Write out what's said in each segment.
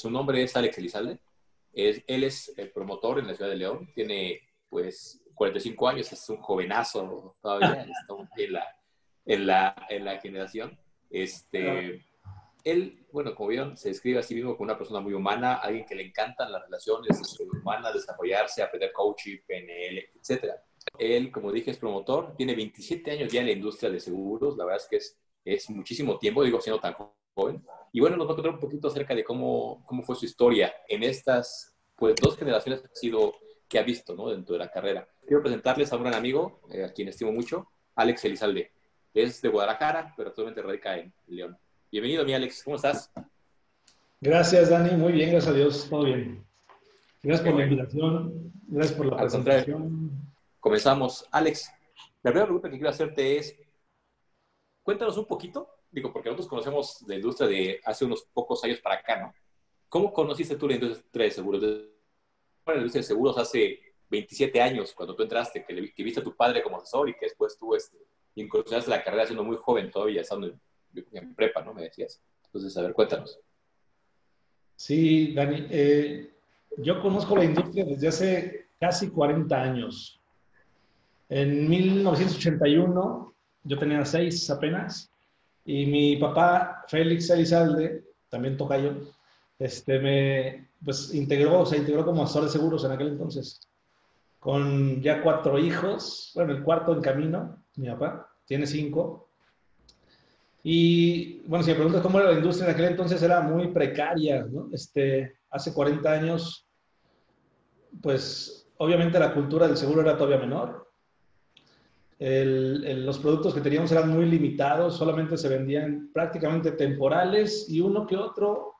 Su nombre es Alex Elizalde. Es, él es el promotor en la ciudad de León. Tiene, pues, 45 años. Es un jovenazo todavía. Estamos en la, en la, en la generación. Este, él, bueno, como vieron, se describe a sí mismo como una persona muy humana, alguien que le encantan las relaciones humanas, desarrollarse, aprender coaching, PNL, etc. Él, como dije, es promotor, tiene 27 años ya en la industria de seguros, la verdad es que es, es muchísimo tiempo, digo, siendo tan joven. Y bueno, nos va a contar un poquito acerca de cómo, cómo fue su historia en estas pues, dos generaciones que ha, sido, que ha visto ¿no? dentro de la carrera. Quiero presentarles a un gran amigo, eh, a quien estimo mucho, Alex Elizalde. Es de Guadalajara, pero actualmente radica en León. Bienvenido, mi Alex. ¿Cómo estás? Gracias, Dani. Muy bien, gracias a Dios. Todo bien. Gracias por la invitación. Gracias por la presentación. Comenzamos. Alex, la primera pregunta que quiero hacerte es, cuéntanos un poquito, digo, porque nosotros conocemos la industria de hace unos pocos años para acá, ¿no? ¿Cómo conociste tú la industria de seguros? La industria de seguros hace 27 años, cuando tú entraste, que, viste a tu padre como asesor y que después tú este, incursionaste la carrera siendo muy joven todavía, estando en en prepa, ¿no? Me decías. Entonces, a ver, cuéntanos. Sí, Dani, eh, yo conozco la industria desde hace casi 40 años. En 1981, yo tenía seis apenas, y mi papá, Félix Elizalde, también toca yo, este, me pues, integró, se integró como asesor de seguros en aquel entonces, con ya cuatro hijos, bueno, el cuarto en camino, mi papá, tiene cinco, y bueno, si me preguntas cómo era la industria en aquel entonces, era muy precaria, ¿no? Este, hace 40 años, pues obviamente la cultura del seguro era todavía menor. Los productos que teníamos eran muy limitados, solamente se vendían prácticamente temporales y uno que otro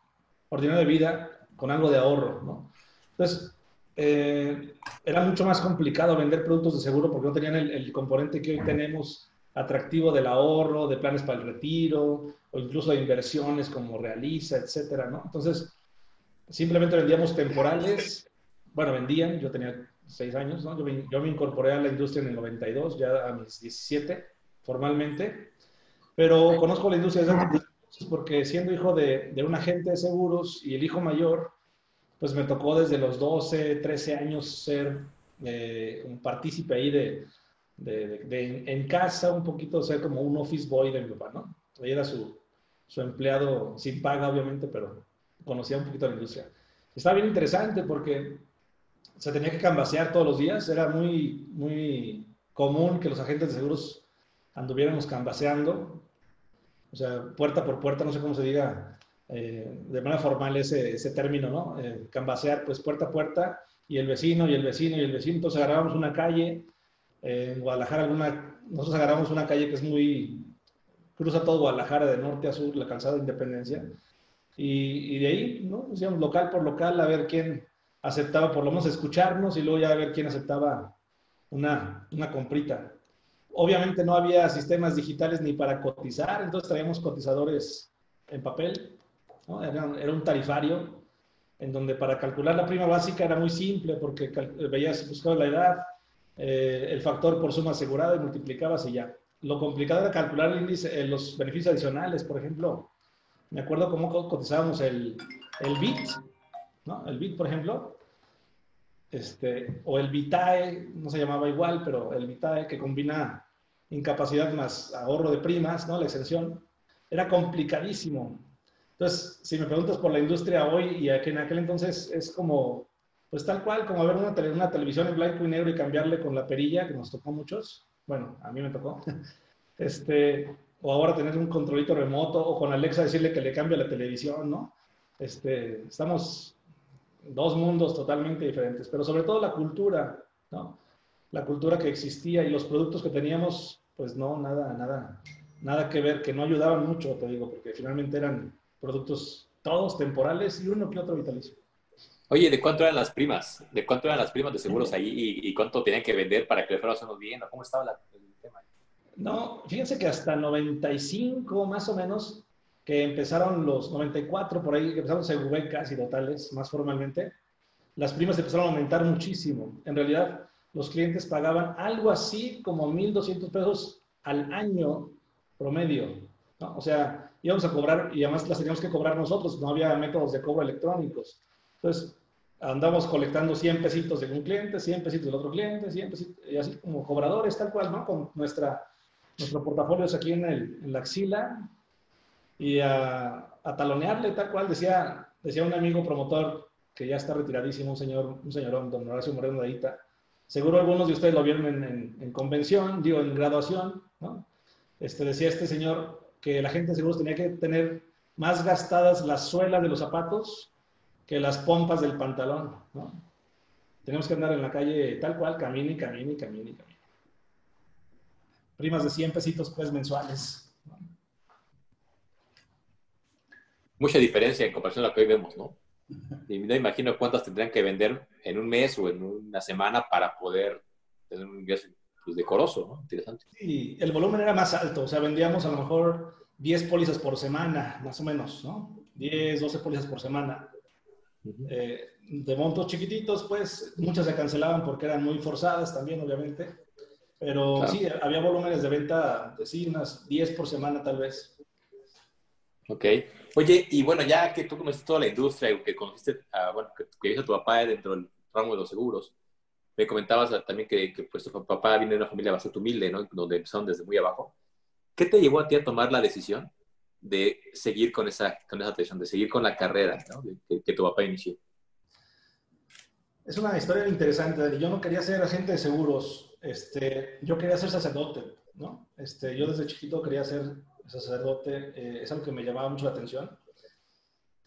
ordinario de vida con algo de ahorro, ¿no? Entonces, eh, era mucho más complicado vender productos de seguro porque no tenían el, el componente que hoy tenemos atractivo del ahorro, de planes para el retiro, o incluso de inversiones como realiza, etcétera, ¿no? Entonces, simplemente vendíamos temporales, bueno, vendían, yo tenía seis años, ¿no? Yo me, yo me incorporé a la industria en el 92, ya a mis 17, formalmente, pero conozco la industria desde antes porque siendo hijo de, de un agente de seguros y el hijo mayor, pues me tocó desde los 12, 13 años ser eh, un partícipe ahí de, de, en casa un poquito ser como un office boy de mi papá, ¿no? Ahí era su, su empleado sin paga, obviamente, pero conocía un poquito la industria. Estaba bien interesante porque se tenía que cambasear todos los días, era muy, muy común que los agentes de seguros anduviéramos cambaseando, o sea, puerta por puerta, no sé cómo se diga eh, de manera formal ese, ese término, ¿no? Eh, cambasear, pues puerta a puerta, y el vecino, y el vecino, y el vecino, entonces agarrábamos una calle, en Guadalajara, alguna, nosotros agarramos una calle que es muy, cruza todo Guadalajara de norte a sur, la calzada de Independencia, y, y de ahí, ¿no? Decíamos local por local a ver quién aceptaba por lo menos escucharnos y luego ya ver quién aceptaba una, una comprita. Obviamente no había sistemas digitales ni para cotizar, entonces traíamos cotizadores en papel, ¿no? era, era, un tarifario en donde para calcular la prima básica era muy simple porque veías, buscabas la edad, eh, el factor por suma asegurada y multiplicabas y ya. Lo complicado era calcular el índice, eh, los beneficios adicionales, por ejemplo. Me acuerdo cómo cotizábamos el, el BIT, ¿no? El BIT, por ejemplo, este, o el VITAE, no se llamaba igual, pero el VITAE que combina incapacidad más ahorro de primas, ¿no? La exención. Era complicadísimo. Entonces, si me preguntas por la industria hoy y en aquel entonces es como pues tal cual, como ver una, una televisión en blanco y negro y cambiarle con la perilla, que nos tocó muchos. Bueno, a mí me tocó. Este, o ahora tener un controlito remoto, o con Alexa decirle que le cambie la televisión, ¿no? Este, estamos dos mundos totalmente diferentes, pero sobre todo la cultura, ¿no? La cultura que existía y los productos que teníamos, pues no, nada, nada, nada que ver, que no ayudaban mucho, te digo, porque finalmente eran productos todos temporales y uno que otro vitalicio. Oye, ¿de cuánto eran las primas? ¿De cuánto eran las primas de seguros ahí y, cuánto tenían que vender para que le fuera haciendo bien? ¿Cómo estaba el tema? No, fíjense que hasta 95 más o menos, que empezaron los 94 por ahí, que empezaron segubecas y totales más formalmente, las primas empezaron a aumentar muchísimo. En realidad, los clientes pagaban algo así como 1.200 pesos al año promedio. ¿no? O sea, íbamos a cobrar y además las teníamos que cobrar nosotros, no había métodos de cobro electrónicos. Entonces, andamos colectando 100 pesitos de un cliente, 100 pesitos del otro cliente, 100 pesitos, y así como cobradores, tal cual, ¿no? Con nuestra, nuestro portafolio aquí en, el, en la axila y a, talonearle, tal cual, decía, decía un amigo promotor que ya está retiradísimo, un señor, un señorón, don Horacio Moreno de Aita. Seguro algunos de ustedes lo vieron en, en, en convención, digo, en graduación, ¿no? Este, decía este señor que la gente seguro tenía que tener más gastadas las suelas de los zapatos que las pompas del pantalón, ¿no? Tenemos que andar en la calle tal cual, camine, camine, camine, camine. Primas de 100 pesitos, pues, mensuales. ¿no? Mucha diferencia en comparación a lo que hoy vemos, ¿no? Y no imagino cuántas tendrían que vender en un mes o en una semana para poder tener un ingreso pues, decoroso, ¿no? Interesante. Sí, el volumen era más alto, o sea, vendíamos a lo mejor 10 pólizas por semana, más o menos, ¿no? 10, 12 pólizas por semana. Uh -huh. eh, de montos chiquititos, pues muchas se cancelaban porque eran muy forzadas también, obviamente. Pero claro. sí, había volúmenes de venta, sí, unas 10 por semana tal vez. Ok. Oye, y bueno, ya que tú conociste toda la industria, que conociste, a, bueno, que, que tu papá dentro del ramo de los seguros, me comentabas también que, que pues, tu papá viene de una familia bastante humilde, ¿no? Donde empezaron desde muy abajo. ¿Qué te llevó a ti a tomar la decisión de seguir con esa, con esa tradición, de seguir con la carrera ¿no? que, que, tu papá inició? Es una historia interesante. Yo no quería ser agente de seguros. Este, yo quería ser sacerdote, ¿no? Este, yo desde chiquito quería ser sacerdote. Eh, es algo que me llamaba mucho la atención.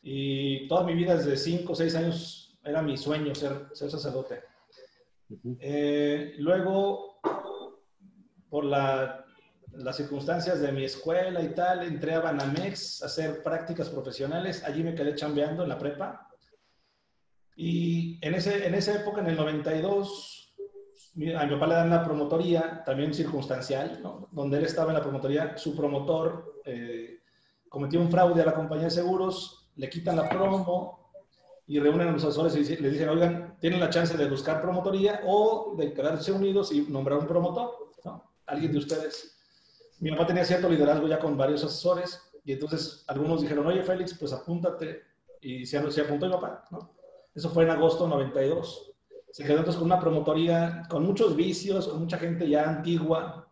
Y toda mi vida, desde 5 o 6 años, era mi sueño ser, ser sacerdote. Uh -huh. eh, luego, por la, las circunstancias de mi escuela y tal, entré a Banamex a hacer prácticas profesionales. Allí me quedé chambeando en la prepa. Y en, ese, en esa época, en el 92, a mi papá le dan una promotoría, también circunstancial, ¿no? donde él estaba en la promotoría, su promotor eh, cometió un fraude a la compañía de seguros, le quitan la promo y reúnen a los asesores y le dicen, oigan, tienen la chance de buscar promotoría o de quedarse unidos y nombrar un promotor, ¿no? alguien de ustedes. Mi papá tenía cierto liderazgo ya con varios asesores y entonces algunos dijeron, oye Félix, pues apúntate. Y se, se apuntó mi papá, ¿no? Eso fue en agosto 92. Se quedó entonces con una promotoría con muchos vicios, con mucha gente ya antigua.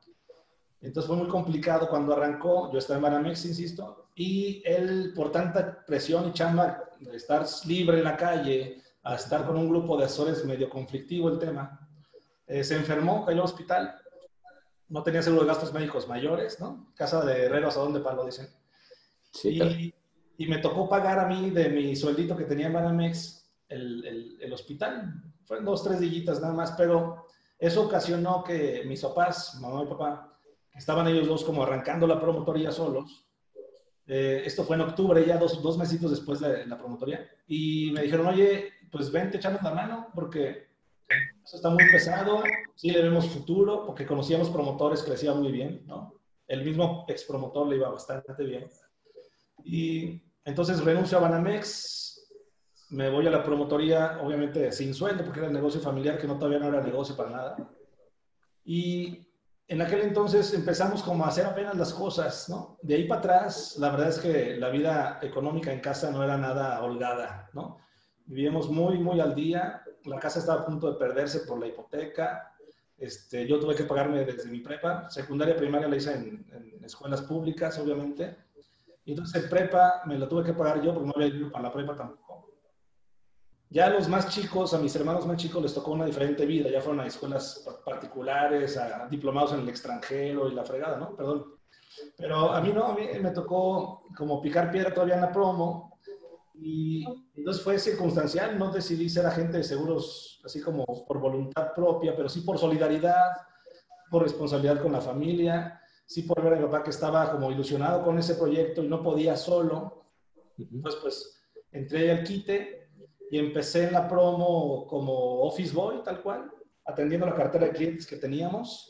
Entonces fue muy complicado cuando arrancó. Yo estaba en Banamex, insisto, y él, por tanta presión y chamba de estar libre en la calle, a estar con un grupo de asesores medio conflictivo el tema, eh, se enfermó, cayó al hospital. No tenía seguro de gastos médicos mayores, ¿no? Casa de herreros, ¿a dónde palo? Dicen. Sí, y, y me tocó pagar a mí de mi sueldito que tenía en Banamex el, el, el, hospital. Fueron dos, tres dillitas nada más, pero eso ocasionó que mis papás, mamá y papá, estaban ellos dos como arrancando la promotoría solos. Eh, esto fue en octubre, ya dos, dos mesitos después de la promotoría. Y me dijeron, oye, pues vente, echamos la mano, porque eso está muy pesado, sí le vemos futuro, porque conocíamos promotores iba muy bien, ¿no? El mismo ex promotor le iba bastante bien. Y entonces renuncio a Banamex, me voy a la promotoría, obviamente sin sueldo, porque era el negocio familiar, que no todavía no era negocio para nada. Y en aquel entonces empezamos como a hacer apenas las cosas, ¿no? De ahí para atrás, la verdad es que la vida económica en casa no era nada holgada, ¿no? Vivíamos muy, muy al día. La casa estaba a punto de perderse por la hipoteca. Este, yo tuve que pagarme desde mi prepa. Secundaria, primaria la hice en, escuelas públicas, obviamente. Y entonces prepa me la tuve que pagar yo porque no había ido para la prepa tampoco. Ya a los más chicos, a mis hermanos más chicos les tocó una diferente vida, ya fueron a escuelas particulares, a diplomados en el extranjero y la fregada, ¿no? Perdón. Pero a mí no, a mí me tocó como picar piedra todavía en la promo y entonces fue circunstancial, no decidí ser agente de seguros así como por voluntad propia, pero sí por solidaridad, por responsabilidad con la familia, sí por ver a mi papá que estaba como ilusionado con ese proyecto y no podía solo. Entonces pues entré al quite y empecé en la promo como office boy, tal cual, atendiendo la cartera de clientes que teníamos.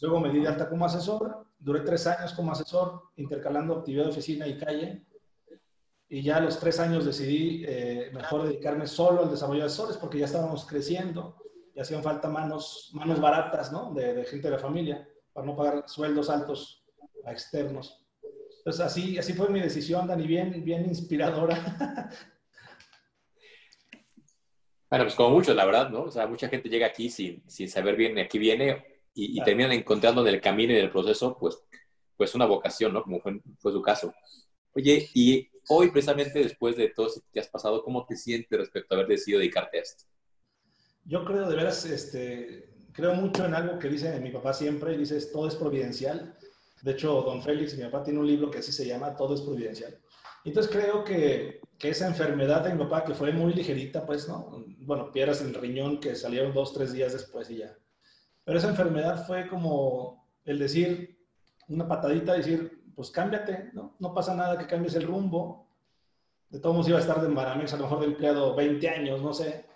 Luego me di de alta como asesor, duré tres años como asesor, intercalando actividad de oficina y calle. Y ya a los tres años decidí eh, mejor dedicarme solo al desarrollo de asesores porque ya estábamos creciendo y hacían falta manos, manos baratas, ¿no? De, de gente de la familia para no pagar sueldos altos a externos. Entonces así, así fue mi decisión, Dani, bien, bien inspiradora. Bueno, pues como muchos, la verdad, ¿no? O sea, mucha gente llega aquí sin, sin saber bien a qué viene y, y terminan encontrando en el camino y en el proceso, pues, pues una vocación, ¿no? Como fue, fue su caso. Oye, y hoy precisamente después de todo esto que has pasado, ¿cómo te sientes respecto a haber decidido dedicarte a esto? Yo creo, de veras, este, creo mucho en algo que dice mi papá siempre, dice, todo es providencial. De hecho, don Félix, mi papá tiene un libro que así se llama, Todo es providencial. Entonces creo que, que, esa enfermedad de mi papá, que fue muy ligerita, pues, ¿no? Bueno, piedras en el riñón que salieron dos, tres días después y ya. Pero esa enfermedad fue como el decir, una patadita, decir, pues cámbiate, ¿no? No pasa nada que cambies el rumbo. De todos modos iba a estar de Maramex, a lo mejor de empleado 20 años, no sé.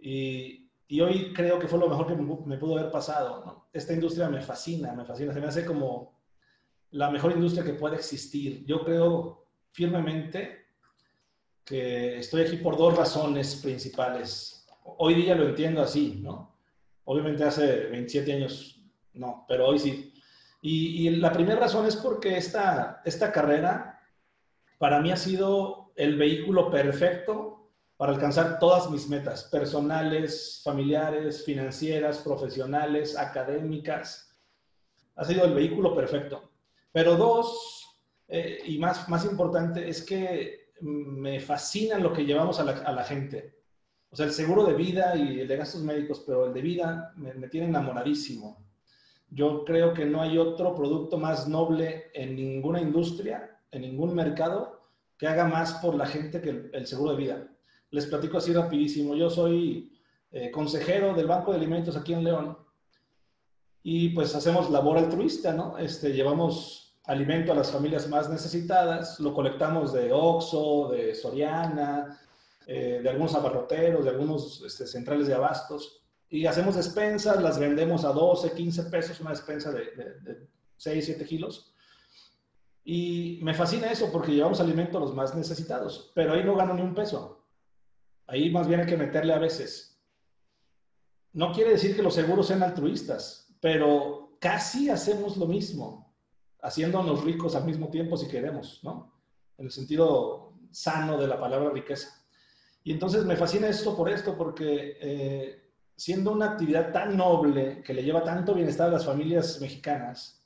Y, y hoy creo que fue lo mejor que me, pudo haber pasado, ¿no? Esta industria me fascina, me fascina. Se me hace como la mejor industria que puede existir. Yo creo firmemente que estoy aquí por dos razones principales. Hoy día lo entiendo así, ¿no? Obviamente hace 27 años no, pero hoy sí. Y, y la primera razón es porque esta, esta carrera para mí ha sido el vehículo perfecto para alcanzar todas mis metas personales, familiares, financieras, profesionales, académicas. Ha sido el vehículo perfecto. Pero dos, eh, y más, más importante, es que me fascina lo que llevamos a la, gente. O sea, el seguro de vida y el de gastos médicos, pero el de vida me, tiene enamoradísimo. Yo creo que no hay otro producto más noble en ninguna industria, en ningún mercado, que haga más por la gente que el, el seguro de vida. Les platico así rapidísimo. Yo soy eh, consejero del Banco de Alimentos aquí en León y pues hacemos labor altruista, ¿no? Este, llevamos alimento a las familias más necesitadas, lo colectamos de Oxxo, de Soriana, eh, de algunos abarroteros, de algunos este, centrales de abastos y hacemos despensas, las vendemos a 12, 15 pesos, una despensa de, de, de 6, 7 kilos. Y me fascina eso porque llevamos alimento a los más necesitados, pero ahí no gano ni un peso. Ahí más bien hay que meterle a veces. No quiere decir que los seguros sean altruistas, pero casi hacemos lo mismo, haciéndonos ricos al mismo tiempo si queremos, ¿no? En el sentido sano de la palabra riqueza. Y entonces me fascina esto por esto, porque eh, siendo una actividad tan noble que le lleva tanto bienestar a las familias mexicanas,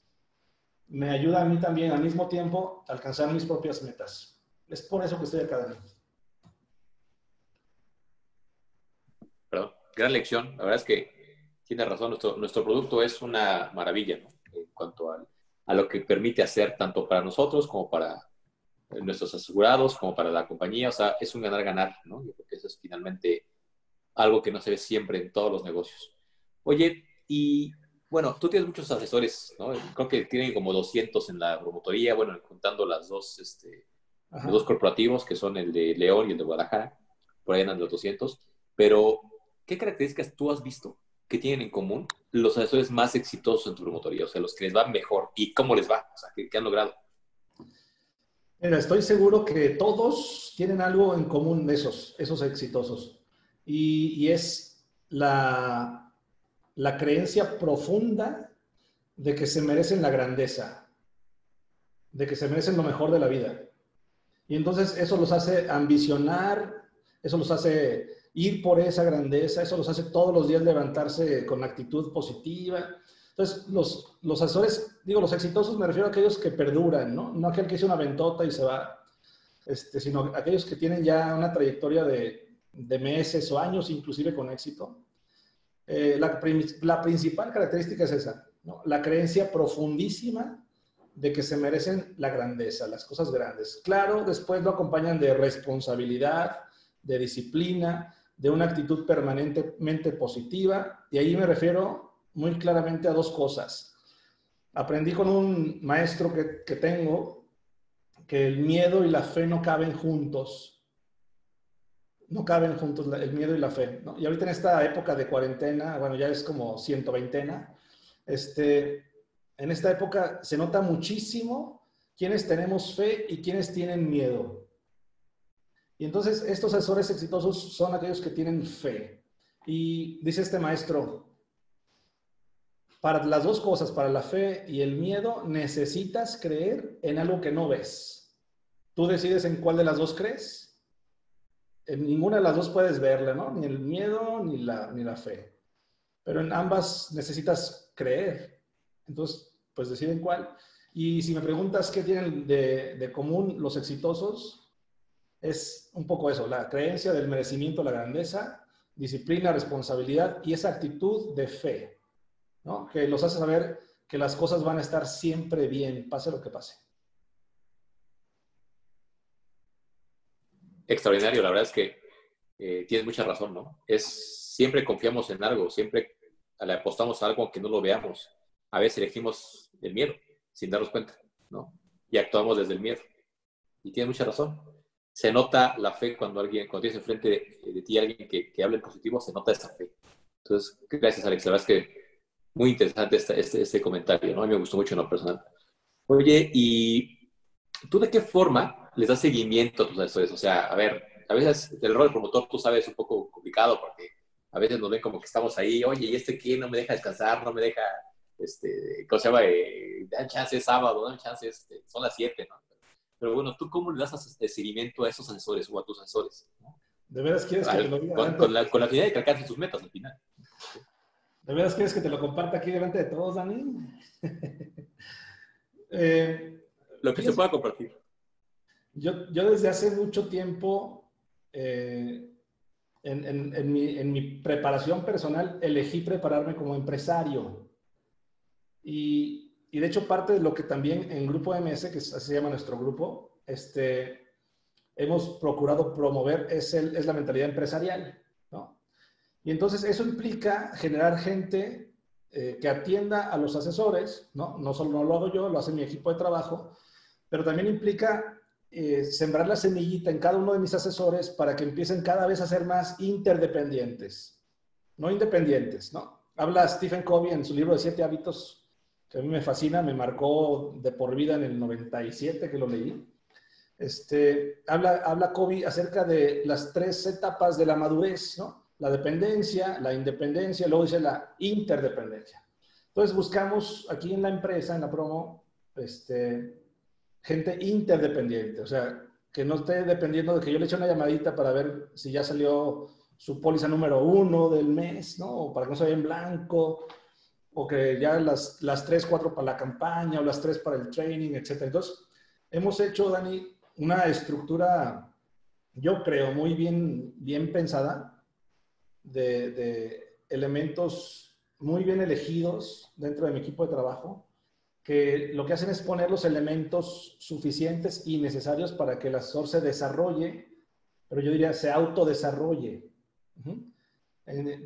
me ayuda a mí también al mismo tiempo a alcanzar mis propias metas. Es por eso que estoy acá, Daniel. Perdón, gran lección. La verdad es que tiene razón. Nuestro, nuestro producto es una maravilla ¿no? en cuanto a, a, lo que permite hacer tanto para nosotros como para nuestros asegurados, como para la compañía. O sea, es un ganar-ganar. ¿no? Yo creo que eso es finalmente algo que no se ve siempre en todos los negocios. Oye, y bueno, tú tienes muchos asesores, ¿no? Creo que tienen como 200 en la promotoría, bueno, contando las dos, este, los dos corporativos, que son el de León y el de Guadalajara, por ahí andan los 200. Pero, ¿qué características tú has visto que tienen en común los asesores más exitosos en tu promotoría? O sea, los que les va mejor y cómo les va, o sea, ¿qué, qué han logrado? Mira, estoy seguro que todos tienen algo en común esos, esos exitosos. Y, y es la, la creencia profunda de que se merecen la grandeza, de que se merecen lo mejor de la vida. Y entonces eso los hace ambicionar, eso los hace ir por esa grandeza, eso los hace todos los días levantarse con actitud positiva. Entonces, los, los asesores, digo, los exitosos me refiero a aquellos que perduran, ¿no? No aquel que hizo una ventota y se va, este, sino aquellos que tienen ya una trayectoria de, de meses o años, inclusive con éxito. Eh, la, la, principal característica es esa, ¿no? la creencia profundísima de que se merecen la grandeza, las cosas grandes. Claro, después lo acompañan de responsabilidad, de disciplina, de una actitud permanentemente positiva, y ahí me refiero muy claramente a dos cosas. Aprendí con un maestro que, que tengo que el miedo y la fe no caben juntos no caben juntos el miedo y la fe. Y ahorita en esta época de cuarentena, bueno, ya es como 120, este, en esta época se nota muchísimo quiénes tenemos fe y quiénes tienen miedo. Y entonces estos asesores exitosos son aquellos que tienen fe. Y dice este maestro, para las dos cosas, para la fe y el miedo, necesitas creer en algo que no ves. Tú decides en cuál de las dos crees. En ninguna de las dos puedes verla, ¿no? Ni el miedo ni la, ni la fe. Pero en ambas necesitas creer. Entonces, pues deciden cuál. Y si me preguntas qué tienen de, de común los exitosos, es un poco eso, la creencia del merecimiento, la grandeza, disciplina, responsabilidad y esa actitud de fe, ¿no? que los hace saber que las cosas van a estar siempre bien, pase lo que pase. Extraordinario, la verdad es que eh, tienes mucha razón, ¿no? Es siempre confiamos en algo, siempre apostamos a algo aunque no lo veamos. A veces elegimos el miedo sin darnos cuenta, ¿no? Y actuamos desde el miedo. Y tienes mucha razón se nota la fe cuando alguien, cuando tienes enfrente de, de ti alguien que, que habla en positivo, se nota esa fe. Entonces, gracias Alex, la verdad es que muy interesante este, este, este comentario, ¿no? A mí me gustó mucho en lo personal. Oye, ¿y tú de qué forma les das seguimiento a tus asesores? O sea, a ver, a veces el rol de promotor, tú sabes, es un poco complicado porque a veces nos ven como que estamos ahí, oye, ¿y este qué? No me deja descansar, no me deja, este, ¿cómo se llama? Eh, dan chance sábado, dan chance, este, son las 7, ¿no? Pero bueno, ¿tú cómo le das seguimiento a esos asesores o a tus asesores? ¿De veras quieres que te lo diga? Con, con, la, con la finalidad de que alcancen sus metas al final. ¿De veras quieres que te lo comparta aquí delante de todos, Dani? eh, lo que se pueda compartir. Yo, yo desde hace mucho tiempo, eh, en, en, en, mi, en mi preparación personal, elegí prepararme como empresario. Y, y de hecho parte de lo que también en Grupo MS, que así se llama nuestro grupo, este, hemos procurado promover es, el, es la mentalidad empresarial, ¿no? Y entonces eso implica generar gente eh, que atienda a los asesores, ¿no? No solo lo hago yo, lo hace mi equipo de trabajo, pero también implica eh, sembrar la semillita en cada uno de mis asesores para que empiecen cada vez a ser más interdependientes, no independientes, ¿no? Habla Stephen Covey en su libro de siete hábitos que a mí me fascina, me marcó de por vida en el 97 que lo leí. Este, habla, habla Kobe acerca de las tres etapas de la madurez, ¿no? La dependencia, la independencia, luego dice la interdependencia. Entonces buscamos aquí en la empresa, en la promo, este, gente interdependiente, o sea, que no esté dependiendo de que yo le eche una llamadita para ver si ya salió su póliza número uno del mes, ¿no? O para que no se vea en blanco, o que ya las, las tres, cuatro para la campaña o las tres para el training, etc. Entonces, hemos hecho, Dani, una estructura, yo creo, muy bien, bien pensada de, de elementos muy bien elegidos dentro de mi equipo de trabajo, que lo que hacen es poner los elementos suficientes y necesarios para que el asesor se desarrolle, pero yo diría se autodesarrolle. Uh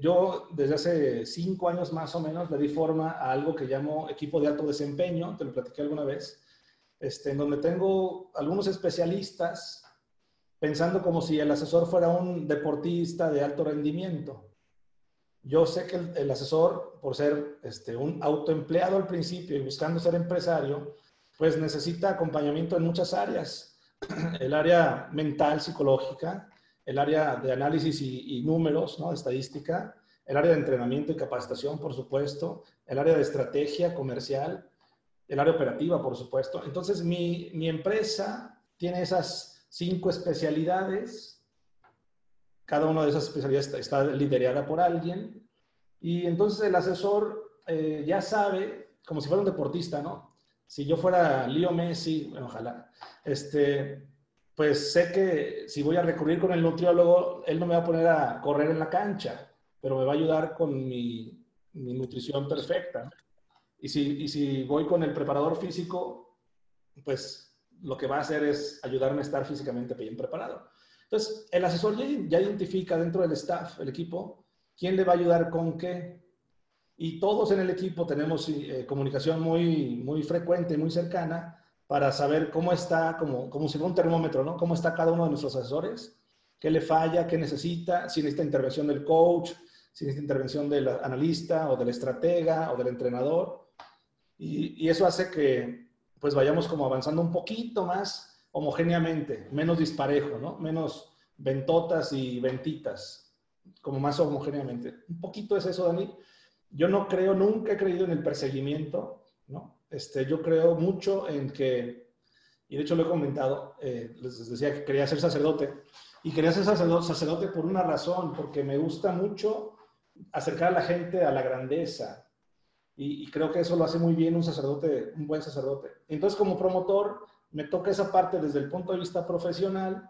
yo desde hace cinco años más o menos le di forma a algo que llamo equipo de alto desempeño, te lo platiqué alguna vez, este, en donde tengo algunos especialistas pensando como si el asesor fuera un deportista de alto rendimiento. Yo sé que el, asesor, por ser este, un autoempleado al principio y buscando ser empresario, pues necesita acompañamiento en muchas áreas. El área mental, psicológica, el área de análisis y, números, ¿no? estadística, el área de entrenamiento y capacitación, por supuesto, el área de estrategia comercial, el área operativa, por supuesto. Entonces, mi, mi empresa tiene esas cinco especialidades. Cada una de esas especialidades está, liderada por alguien. Y entonces el asesor eh, ya sabe, como si fuera un deportista, ¿no? Si yo fuera Leo Messi, ojalá, este, pues sé que si voy a recurrir con el nutriólogo, él no me va a poner a correr en la cancha, pero me va a ayudar con mi, nutrición perfecta. Y si, y si voy con el preparador físico, pues lo que va a hacer es ayudarme a estar físicamente bien preparado. Entonces, el asesor ya, identifica dentro del staff, el equipo, quién le va a ayudar con qué. Y todos en el equipo tenemos eh, comunicación muy, muy frecuente, muy cercana, para saber cómo está, como, como si fuera un termómetro, ¿no? Cómo está cada uno de nuestros asesores, qué le falla, qué necesita, si necesita intervención del coach, si necesita intervención del analista o del estratega o del entrenador. Y, y eso hace que pues vayamos como avanzando un poquito más homogéneamente, menos disparejo, ¿no? Menos ventotas y ventitas, como más homogéneamente. Un poquito es eso, Dani. yo no creo, nunca he creído en el perseguimiento. Este, yo creo mucho en que, y de hecho lo he comentado, eh, les decía que quería ser sacerdote, y quería ser sacerdote, por una razón, porque me gusta mucho acercar a la gente a la grandeza, y, creo que eso lo hace muy bien un sacerdote, un buen sacerdote. Entonces, como promotor, me toca esa parte desde el punto de vista profesional,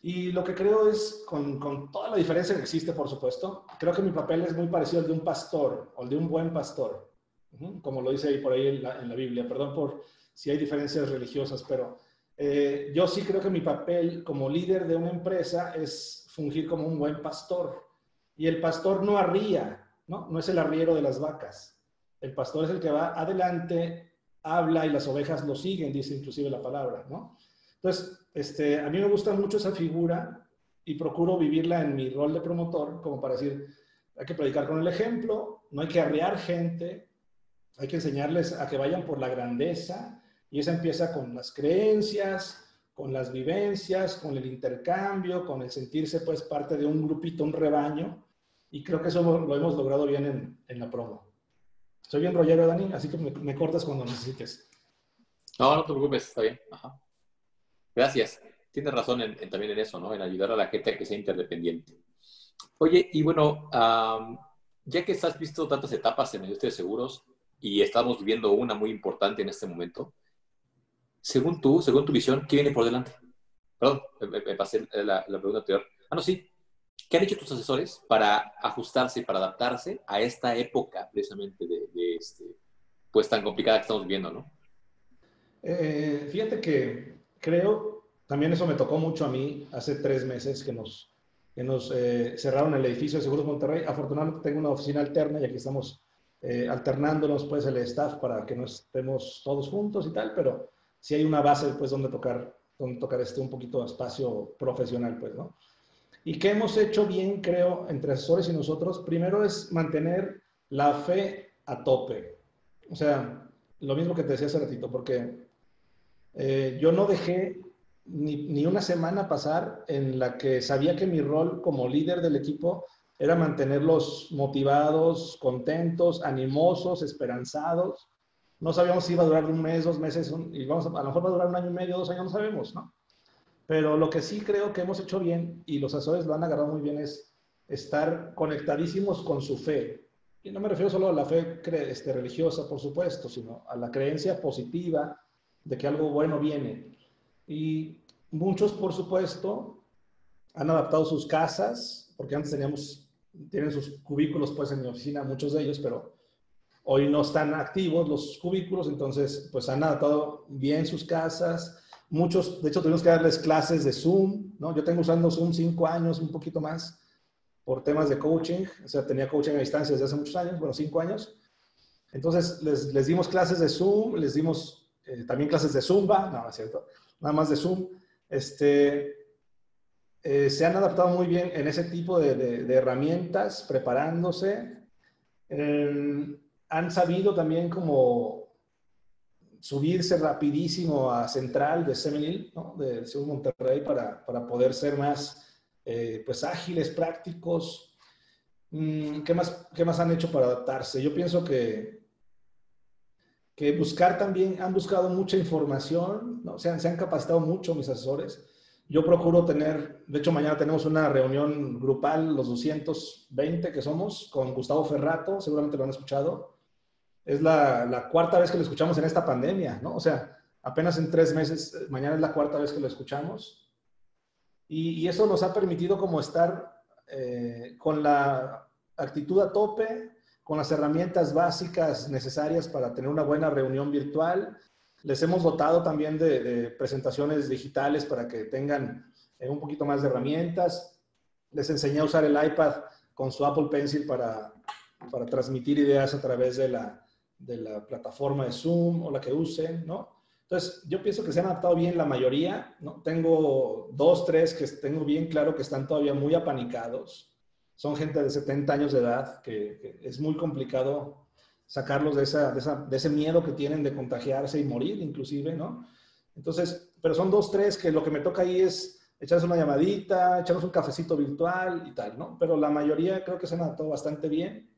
y lo que creo es, con, con, toda la diferencia que existe, por supuesto, creo que mi papel es muy parecido al de un pastor o al de un buen pastor, como lo dice ahí por ahí en la, en la Biblia. Perdón por si hay diferencias religiosas, pero eh, yo sí creo que mi papel como líder de una empresa es fungir como un buen pastor. Y el pastor no arría, ¿no? No es el arriero de las vacas. El pastor es el que va adelante, habla y las ovejas lo siguen, dice inclusive la palabra, ¿no? Entonces, este, a mí me gusta mucho esa figura y procuro vivirla en mi rol de promotor, como para decir, hay que predicar con el ejemplo, no hay que arrear gente, hay que enseñarles a que vayan por la grandeza, y esa empieza con las creencias, con las vivencias, con el intercambio, con el sentirse pues parte de un grupito, un rebaño, y creo que eso lo, hemos logrado bien en, en, la promo. Soy bien rollero, Dani, así que me, me cortas cuando necesites. No, no te preocupes, está bien. Ajá. Gracias. Tienes razón en, en, también en eso, ¿no? En ayudar a la gente a que sea interdependiente. Oye, y bueno, um, ya que estás visto tantas etapas en el industria de seguros y estamos viviendo una muy importante en este momento, según tú, según tu visión, ¿qué viene por delante? Perdón, me, me pasé la, la, pregunta anterior. Ah, no, sí. ¿Qué han hecho tus asesores para ajustarse, para adaptarse a esta época precisamente de, de este, pues tan complicada que estamos viviendo, ¿no? Eh, fíjate que creo, también eso me tocó mucho a mí hace tres meses que nos, que nos eh, cerraron el edificio de Seguros Monterrey. Afortunadamente tengo una oficina alterna y aquí estamos eh, alternándonos pues el staff para que no estemos todos juntos y tal, pero sí hay una base pues donde tocar, donde tocar este un poquito de espacio profesional pues, ¿no? ¿Y qué hemos hecho bien, creo, entre asesores y nosotros? Primero es mantener la fe a tope. O sea, lo mismo que te decía hace ratito, porque eh, yo no dejé ni, ni, una semana pasar en la que sabía que mi rol como líder del equipo era mantenerlos motivados, contentos, animosos, esperanzados. No sabíamos si iba a durar un mes, dos meses, un, y vamos a, a, lo mejor va a durar un año y medio, dos años, no sabemos, ¿no? Pero lo que sí creo que hemos hecho bien, y los asesores lo han agarrado muy bien, es estar conectadísimos con su fe. Y no me refiero solo a la fe este, religiosa, por supuesto, sino a la creencia positiva, de que algo bueno viene. Y muchos, por supuesto, han adaptado sus casas, porque antes teníamos, tienen sus cubículos pues en mi oficina, muchos de ellos, pero hoy no están activos los cubículos, entonces pues han adaptado bien sus casas. Muchos, de hecho, tuvimos que darles clases de Zoom, ¿no? Yo tengo usando Zoom cinco años, un poquito más, por temas de coaching, o sea, tenía coaching a distancia desde hace muchos años, bueno, cinco años. Entonces, les, les dimos clases de Zoom, les dimos eh, también clases de Zumba, no, es cierto, nada más de Zoom. Este, eh, se han adaptado muy bien en ese tipo de, de, de herramientas, preparándose. Eh, han sabido también como subirse rapidísimo a Central de Seminil, ¿no? de Según Monterrey, para, para, poder ser más eh, pues ágiles, prácticos. Mm, ¿Qué más, ¿Qué más han hecho para adaptarse? Yo pienso que que buscar también, han buscado mucha información, ¿no? se, han, se han capacitado mucho mis asesores. Yo procuro tener, de hecho mañana tenemos una reunión grupal, los 220 que somos, con Gustavo Ferrato, seguramente lo han escuchado. Es la, la cuarta vez que lo escuchamos en esta pandemia, ¿no? O sea, apenas en tres meses, mañana es la cuarta vez que lo escuchamos. Y, y eso nos ha permitido como estar eh, con la actitud a tope, con las herramientas básicas necesarias para tener una buena reunión virtual. Les hemos dotado también de, presentaciones digitales para que tengan eh, un poquito más de herramientas. Les enseñé a usar el iPad con su Apple Pencil para, para transmitir ideas a través de la, de la plataforma de Zoom o la que usen, ¿no? Entonces, yo pienso que se han adaptado bien la mayoría, ¿no? Tengo dos, tres que tengo bien claro que están todavía muy apanicados son gente de 70 años de edad, que es muy complicado sacarlos de, esa, de, esa, de, ese miedo que tienen de contagiarse y morir inclusive, ¿no? Entonces, pero son dos, tres que lo que me toca ahí es echarles una llamadita, echarnos un cafecito virtual y tal, ¿no? Pero la mayoría creo que se han adaptado bastante bien.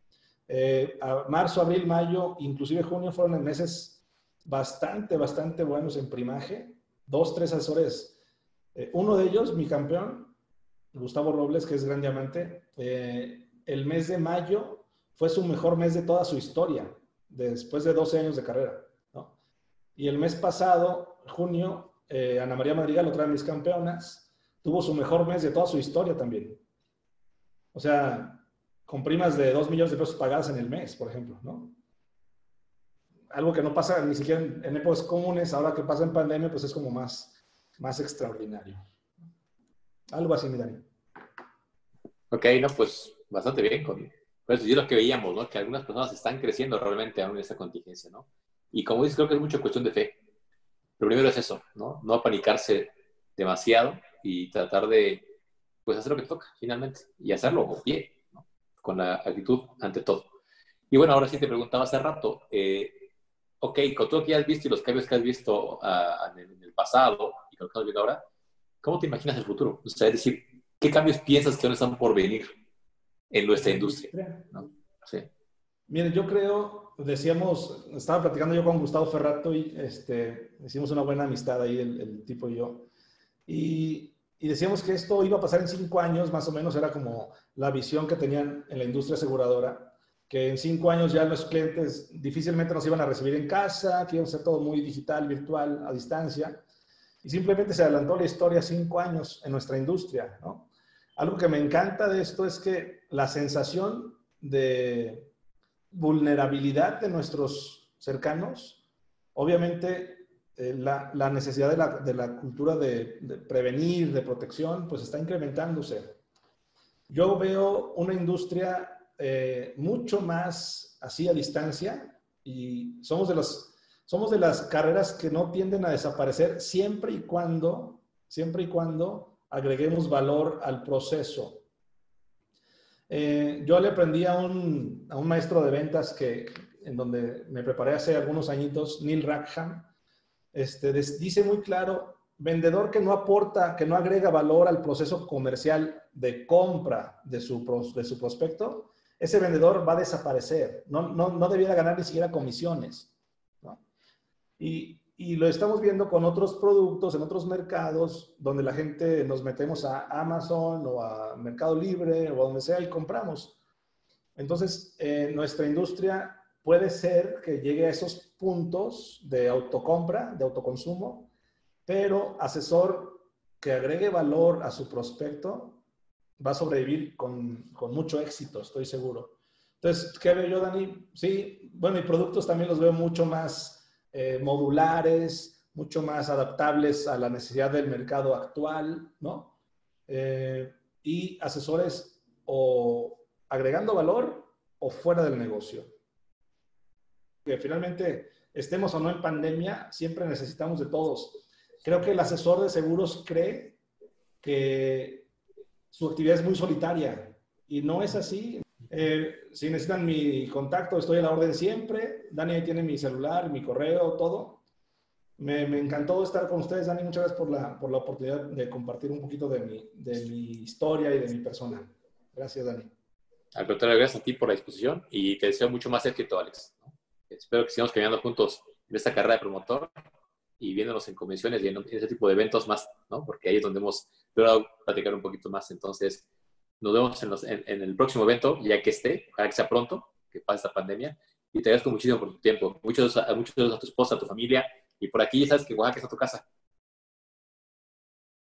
Eh, marzo, abril, mayo, inclusive junio fueron meses bastante, bastante buenos en primaje. Dos, tres asesores. Eh, uno de ellos, mi campeón, Gustavo Robles, que es gran diamante, eh, el mes de mayo fue su mejor mes de toda su historia, después de 12 años de carrera. Y el mes pasado, junio, Ana María Madrigal, otra de mis campeonas, tuvo su mejor mes de toda su historia también. O sea, con primas de 2 millones de pesos pagadas en el mes, por ejemplo, ¿no? Algo que no pasa ni siquiera en, épocas comunes, ahora que pasa en pandemia, pues es como más, más extraordinario. Algo así, mi Dani. Ok, no, pues bastante bien. Con, pues es lo que veíamos, ¿no? Que algunas personas están creciendo realmente aún en esta contingencia, ¿no? Y como dices, creo que es mucha cuestión de fe. Lo primero es eso, ¿no? No apanicarse demasiado y tratar de, pues, hacer lo que toca, finalmente, y hacerlo bien con la actitud ante todo. Y bueno, ahora sí te preguntaba hace rato, eh, ok, con todo lo que has visto y los cambios que has visto ah, en, el pasado y con lo que estamos viendo ahora, ¿cómo te imaginas el futuro? O sea, es decir, ¿qué cambios piensas que aún están por venir en nuestra industria? ¿no? Sí. Miren, yo creo, decíamos, estaba platicando yo con Gustavo Ferrato y este, hicimos una buena amistad ahí, el, el tipo y yo. Y y decíamos que esto iba a pasar en cinco años, más o menos era como la visión que tenían en la industria aseguradora, que en cinco años ya los clientes difícilmente nos iban a recibir en casa, que iba a ser todo muy digital, virtual, a distancia. Y simplemente se adelantó la historia cinco años en nuestra industria. ¿no? Algo que me encanta de esto es que la sensación de vulnerabilidad de nuestros cercanos, obviamente eh, la, necesidad de la, cultura de, prevenir, de protección, pues está incrementándose. Yo veo una industria eh, mucho más así a distancia y somos de, los, somos de las carreras que no tienden a desaparecer siempre y cuando, siempre y cuando agreguemos valor al proceso. Eh, yo le aprendí a un, a un maestro de ventas que, en donde me preparé hace algunos añitos, Neil Rackham, este, dice muy claro, vendedor que no aporta, que no agrega valor al proceso comercial de compra de su, de su prospecto, ese vendedor va a desaparecer. No, no, no debiera ganar ni siquiera comisiones. Y, y, lo estamos viendo con otros productos en otros mercados donde la gente nos metemos a Amazon o a Mercado Libre o a donde sea y compramos. Entonces, nuestra industria puede ser que llegue a esos puntos de autocompra, de autoconsumo, pero asesor que agregue valor a su prospecto va a sobrevivir con, mucho éxito, estoy seguro. Entonces, ¿qué veo yo, Dani? Sí, bueno, y productos también los veo mucho más eh, modulares, mucho más adaptables a la necesidad del mercado actual, ¿no? Eh, y asesores o agregando valor o fuera del negocio que finalmente estemos o no en pandemia, siempre necesitamos de todos. Creo que el asesor de seguros cree que su actividad es muy solitaria y no es así. Eh, si necesitan mi contacto, estoy a la orden siempre. Dani tiene mi celular, mi correo, todo. Me, encantó estar con ustedes, Dani. Muchas gracias por la, por la oportunidad de compartir un poquito de mi, de mi historia y de mi persona. Gracias, Dani. Al contrario, gracias a ti por la disposición y te deseo mucho más éxito, Alex espero que sigamos caminando juntos en esta carrera de promotor y viéndonos en convenciones y en, ese tipo de eventos más, ¿no? Porque ahí es donde hemos logrado platicar un poquito más. Entonces, nos vemos en, el próximo evento, ya que esté, ojalá que sea pronto, que pase esta pandemia. Y te agradezco muchísimo por tu tiempo. Muchos, muchos a tu esposa, a tu familia. Y por aquí, ya sabes que Oaxaca es a tu casa.